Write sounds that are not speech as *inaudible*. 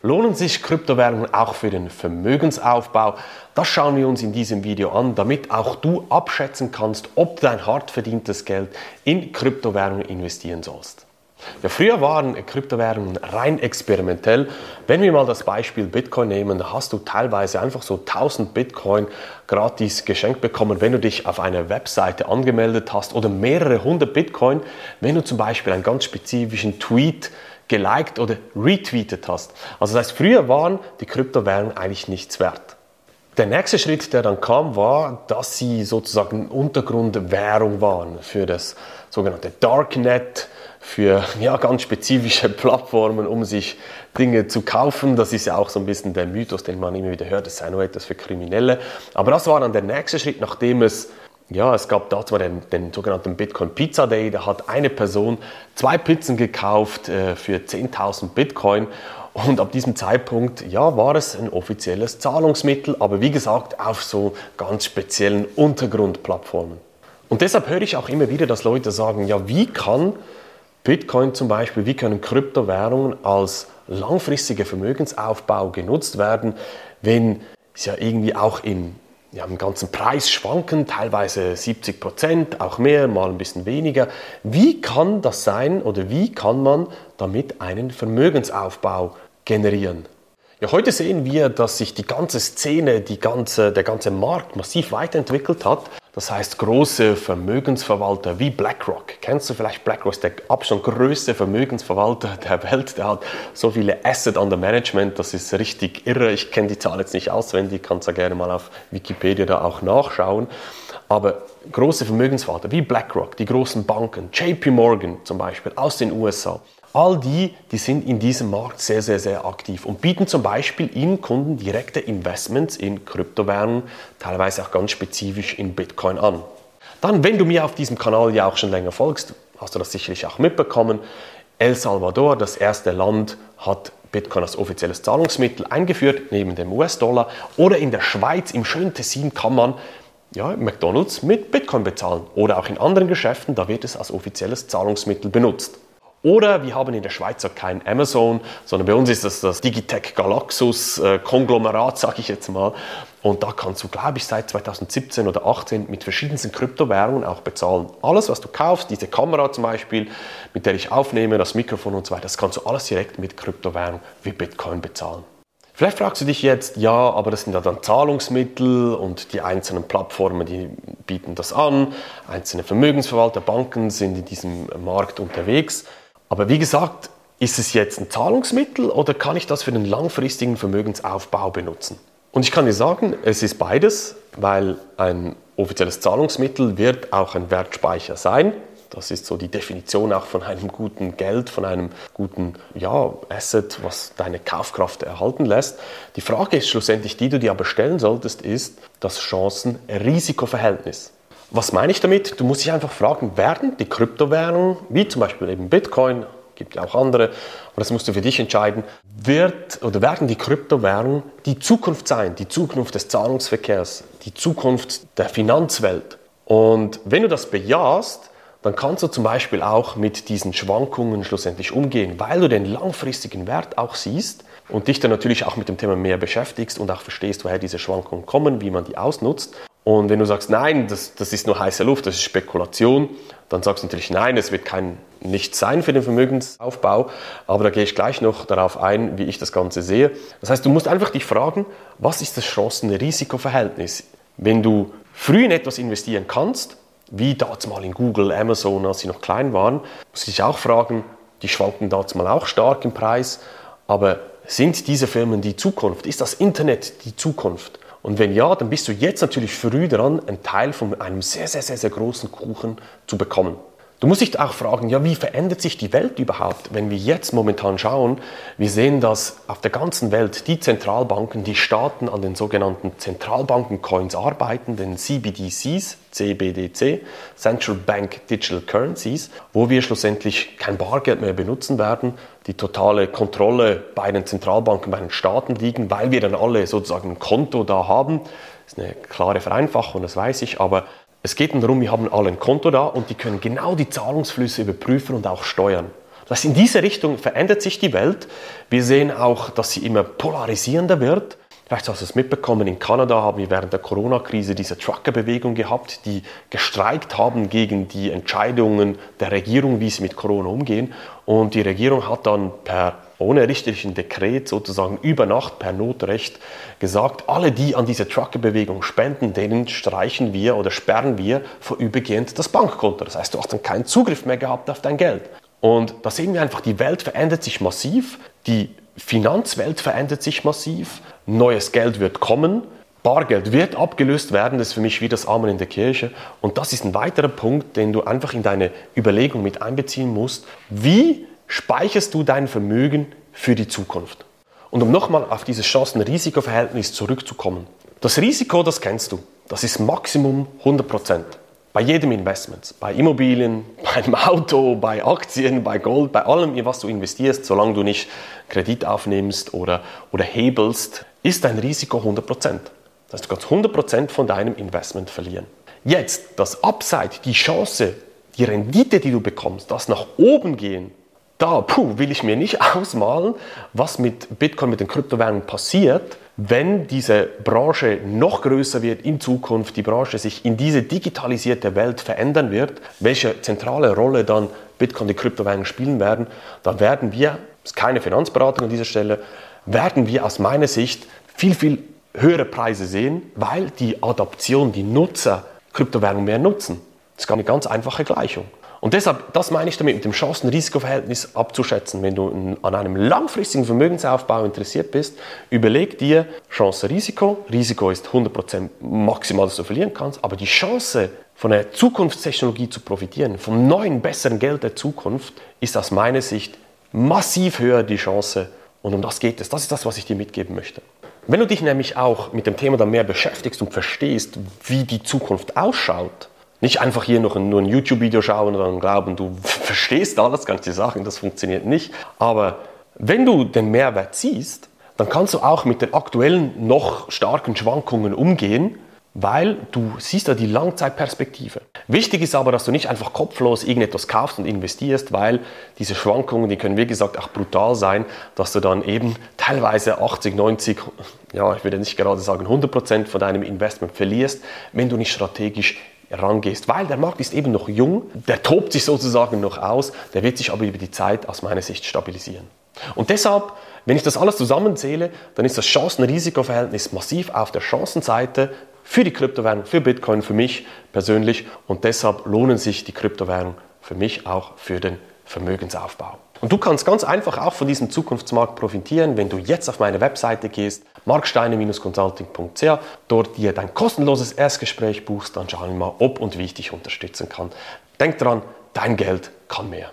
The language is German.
Lohnen sich Kryptowährungen auch für den Vermögensaufbau? Das schauen wir uns in diesem Video an, damit auch du abschätzen kannst, ob du dein hart verdientes Geld in Kryptowährungen investieren sollst. Ja, früher waren Kryptowährungen rein experimentell. Wenn wir mal das Beispiel Bitcoin nehmen, hast du teilweise einfach so 1000 Bitcoin gratis geschenkt bekommen, wenn du dich auf einer Webseite angemeldet hast oder mehrere hundert Bitcoin, wenn du zum Beispiel einen ganz spezifischen Tweet geliked oder retweetet hast. Also das heißt, früher waren die Kryptowährungen eigentlich nichts wert. Der nächste Schritt, der dann kam, war, dass sie sozusagen Untergrundwährung waren für das sogenannte Darknet, für ja, ganz spezifische *laughs* Plattformen, um sich Dinge zu kaufen. Das ist ja auch so ein bisschen der Mythos, den man immer wieder hört, das sei nur etwas für Kriminelle. Aber das war dann der nächste Schritt, nachdem es ja, es gab da zwar den, den, sogenannten Bitcoin Pizza Day, da hat eine Person zwei Pizzen gekauft äh, für 10.000 Bitcoin und ab diesem Zeitpunkt, ja, war es ein offizielles Zahlungsmittel, aber wie gesagt, auf so ganz speziellen Untergrundplattformen. Und deshalb höre ich auch immer wieder, dass Leute sagen, ja, wie kann Bitcoin zum Beispiel, wie können Kryptowährungen als langfristiger Vermögensaufbau genutzt werden, wenn es ja irgendwie auch in ja, im ganzen Preis schwanken, teilweise 70 Prozent, auch mehr, mal ein bisschen weniger. Wie kann das sein oder wie kann man damit einen Vermögensaufbau generieren? Ja, heute sehen wir, dass sich die ganze Szene, die ganze, der ganze Markt massiv weiterentwickelt hat. Das heißt, große Vermögensverwalter wie BlackRock, kennst du vielleicht BlackRock, ist der Abstand größte Vermögensverwalter der *laughs* Welt, der hat so viele Asset under Management, das ist richtig irre. Ich kenne die Zahl jetzt nicht auswendig, kannst du gerne mal auf Wikipedia da auch nachschauen. Aber große Vermögensverwalter wie BlackRock, die großen Banken, JP Morgan zum Beispiel aus den USA, All die, die sind in diesem Markt sehr, sehr, sehr aktiv und bieten zum Beispiel ihren Kunden direkte Investments in Kryptowährungen, teilweise auch ganz spezifisch in Bitcoin an. Dann, wenn du mir auf diesem Kanal ja auch schon länger folgst, hast du das sicherlich auch mitbekommen. El Salvador, das erste Land, hat Bitcoin als offizielles Zahlungsmittel eingeführt, neben dem US-Dollar. Oder in der Schweiz, im schönen Tessin, kann man ja, McDonalds mit Bitcoin bezahlen. Oder auch in anderen Geschäften, da wird es als offizielles Zahlungsmittel benutzt. Oder wir haben in der Schweiz auch kein Amazon, sondern bei uns ist das das Digitech Galaxus äh, Konglomerat, sage ich jetzt mal. Und da kannst du, glaube ich, seit 2017 oder 2018 mit verschiedensten Kryptowährungen auch bezahlen. Alles, was du kaufst, diese Kamera zum Beispiel, mit der ich aufnehme, das Mikrofon und so weiter, das kannst du alles direkt mit Kryptowährung wie Bitcoin bezahlen. Vielleicht fragst du dich jetzt, ja, aber das sind ja dann Zahlungsmittel und die einzelnen Plattformen, die bieten das an. Einzelne Vermögensverwalter, Banken sind in diesem Markt unterwegs. Aber wie gesagt, ist es jetzt ein Zahlungsmittel oder kann ich das für den langfristigen Vermögensaufbau benutzen? Und ich kann dir sagen, es ist beides, weil ein offizielles Zahlungsmittel wird auch ein Wertspeicher sein. Das ist so die Definition auch von einem guten Geld, von einem guten ja, Asset, was deine Kaufkraft erhalten lässt. Die Frage ist schlussendlich, die du dir aber stellen solltest, ist das Chancen-Risiko-Verhältnis. Was meine ich damit? Du musst dich einfach fragen, werden die Kryptowährungen, wie zum Beispiel eben Bitcoin, gibt ja auch andere, aber das musst du für dich entscheiden, wird oder werden die Kryptowährungen die Zukunft sein, die Zukunft des Zahlungsverkehrs, die Zukunft der Finanzwelt. Und wenn du das bejahst, dann kannst du zum Beispiel auch mit diesen Schwankungen schlussendlich umgehen, weil du den langfristigen Wert auch siehst und dich dann natürlich auch mit dem Thema mehr beschäftigst und auch verstehst, woher diese Schwankungen kommen, wie man die ausnutzt. Und wenn du sagst, nein, das, das ist nur heiße Luft, das ist Spekulation, dann sagst du natürlich, nein, es wird kein Nichts sein für den Vermögensaufbau. Aber da gehe ich gleich noch darauf ein, wie ich das Ganze sehe. Das heißt, du musst einfach dich fragen, was ist das Chancen-Risiko-Verhältnis? Wenn du früh in etwas investieren kannst, wie damals mal in Google, Amazon, als sie noch klein waren, musst du dich auch fragen, die schwanken damals mal auch stark im Preis, aber sind diese Firmen die Zukunft? Ist das Internet die Zukunft? Und wenn ja, dann bist du jetzt natürlich früh dran, einen Teil von einem sehr, sehr, sehr, sehr großen Kuchen zu bekommen. Du musst dich auch fragen, ja, wie verändert sich die Welt überhaupt, wenn wir jetzt momentan schauen? Wir sehen, dass auf der ganzen Welt die Zentralbanken, die Staaten an den sogenannten Zentralbanken-Coins arbeiten, den CBDCs, CBDC, Central Bank Digital Currencies, wo wir schlussendlich kein Bargeld mehr benutzen werden, die totale Kontrolle bei den Zentralbanken, bei den Staaten liegen, weil wir dann alle sozusagen ein Konto da haben. Das ist eine klare Vereinfachung, das weiß ich, aber es geht darum, wir haben alle ein Konto da und die können genau die Zahlungsflüsse überprüfen und auch steuern. Das in diese Richtung verändert sich die Welt. Wir sehen auch, dass sie immer polarisierender wird. Vielleicht hast du es mitbekommen, in Kanada haben wir während der Corona-Krise diese Trucker-Bewegung gehabt, die gestreikt haben gegen die Entscheidungen der Regierung, wie sie mit Corona umgehen. Und die Regierung hat dann per ohne richterlichen Dekret sozusagen über Nacht per Notrecht gesagt, alle, die an diese Trucker-Bewegung spenden, denen streichen wir oder sperren wir vorübergehend das Bankkonto. Das heißt, du hast dann keinen Zugriff mehr gehabt auf dein Geld. Und da sehen wir einfach, die Welt verändert sich massiv, die Finanzwelt verändert sich massiv, neues Geld wird kommen, Bargeld wird abgelöst werden, das ist für mich wie das Amen in der Kirche. Und das ist ein weiterer Punkt, den du einfach in deine Überlegung mit einbeziehen musst. Wie speicherst du dein Vermögen für die Zukunft? Und um nochmal auf dieses Chancen-Risiko-Verhältnis zurückzukommen. Das Risiko, das kennst du. Das ist Maximum 100 Prozent. Bei jedem Investment, bei Immobilien, *laughs* beim Auto, bei Aktien, bei Gold, bei allem, in was du investierst, solange du nicht Kredit aufnimmst oder, oder hebelst, ist dein Risiko 100%. Das heißt, du kannst 100% von deinem Investment verlieren. Jetzt, das Upside, die Chance, die Rendite, die du bekommst, das nach oben gehen, da puh, will ich mir nicht *laughs* ausmalen, was mit Bitcoin, mit den Kryptowährungen passiert, wenn diese Branche noch größer wird in Zukunft, die Branche sich in diese digitalisierte Welt verändern wird, welche zentrale Rolle dann Bitcoin, die Kryptowährungen spielen werden, dann werden wir, das ist keine Finanzberatung an dieser Stelle, werden wir aus meiner Sicht viel, viel höhere Preise sehen, weil die Adaption, die Nutzer Kryptowährungen mehr nutzen. Das ist eine ganz einfache Gleichung. Und deshalb, das meine ich damit, mit dem Chancen-Risiko-Verhältnis abzuschätzen. Wenn du an einem langfristigen Vermögensaufbau interessiert bist, überleg dir Chance-Risiko. Risiko ist 100% maximal, dass du verlieren kannst, aber die Chance, von der Zukunftstechnologie zu profitieren, vom neuen, besseren Geld der Zukunft, ist aus meiner Sicht massiv höher die Chance. Und um das geht es. Das ist das, was ich dir mitgeben möchte. Wenn du dich nämlich auch mit dem Thema dann mehr beschäftigst und verstehst, wie die Zukunft ausschaut, nicht einfach hier noch ein, nur ein YouTube-Video schauen und glauben, du *laughs* verstehst alles, kannst dir sagen, das funktioniert nicht. Aber wenn du den Mehrwert siehst, dann kannst du auch mit den aktuellen noch starken Schwankungen umgehen, weil du siehst ja die Langzeitperspektive. Wichtig ist aber, dass du nicht einfach kopflos irgendetwas kaufst und investierst, weil diese Schwankungen, die können wie gesagt auch brutal sein, dass du dann eben teilweise 80, 90, ja, ich würde nicht gerade sagen 100 Prozent von deinem Investment verlierst, wenn du nicht strategisch rangehst, weil der Markt ist eben noch jung, der tobt sich sozusagen noch aus, der wird sich aber über die Zeit aus meiner Sicht stabilisieren. Und deshalb, wenn ich das alles zusammenzähle, dann ist das Chancen-Risiko-Verhältnis massiv auf der Chancenseite für die Kryptowährung, für Bitcoin, für mich persönlich und deshalb lohnen sich die Kryptowährungen für mich auch für den Vermögensaufbau. Und du kannst ganz einfach auch von diesem Zukunftsmarkt profitieren, wenn du jetzt auf meine Webseite gehst, marksteine-consulting.ch, dort dir dein kostenloses Erstgespräch buchst, dann schauen wir mal, ob und wie ich dich unterstützen kann. Denk dran, dein Geld kann mehr.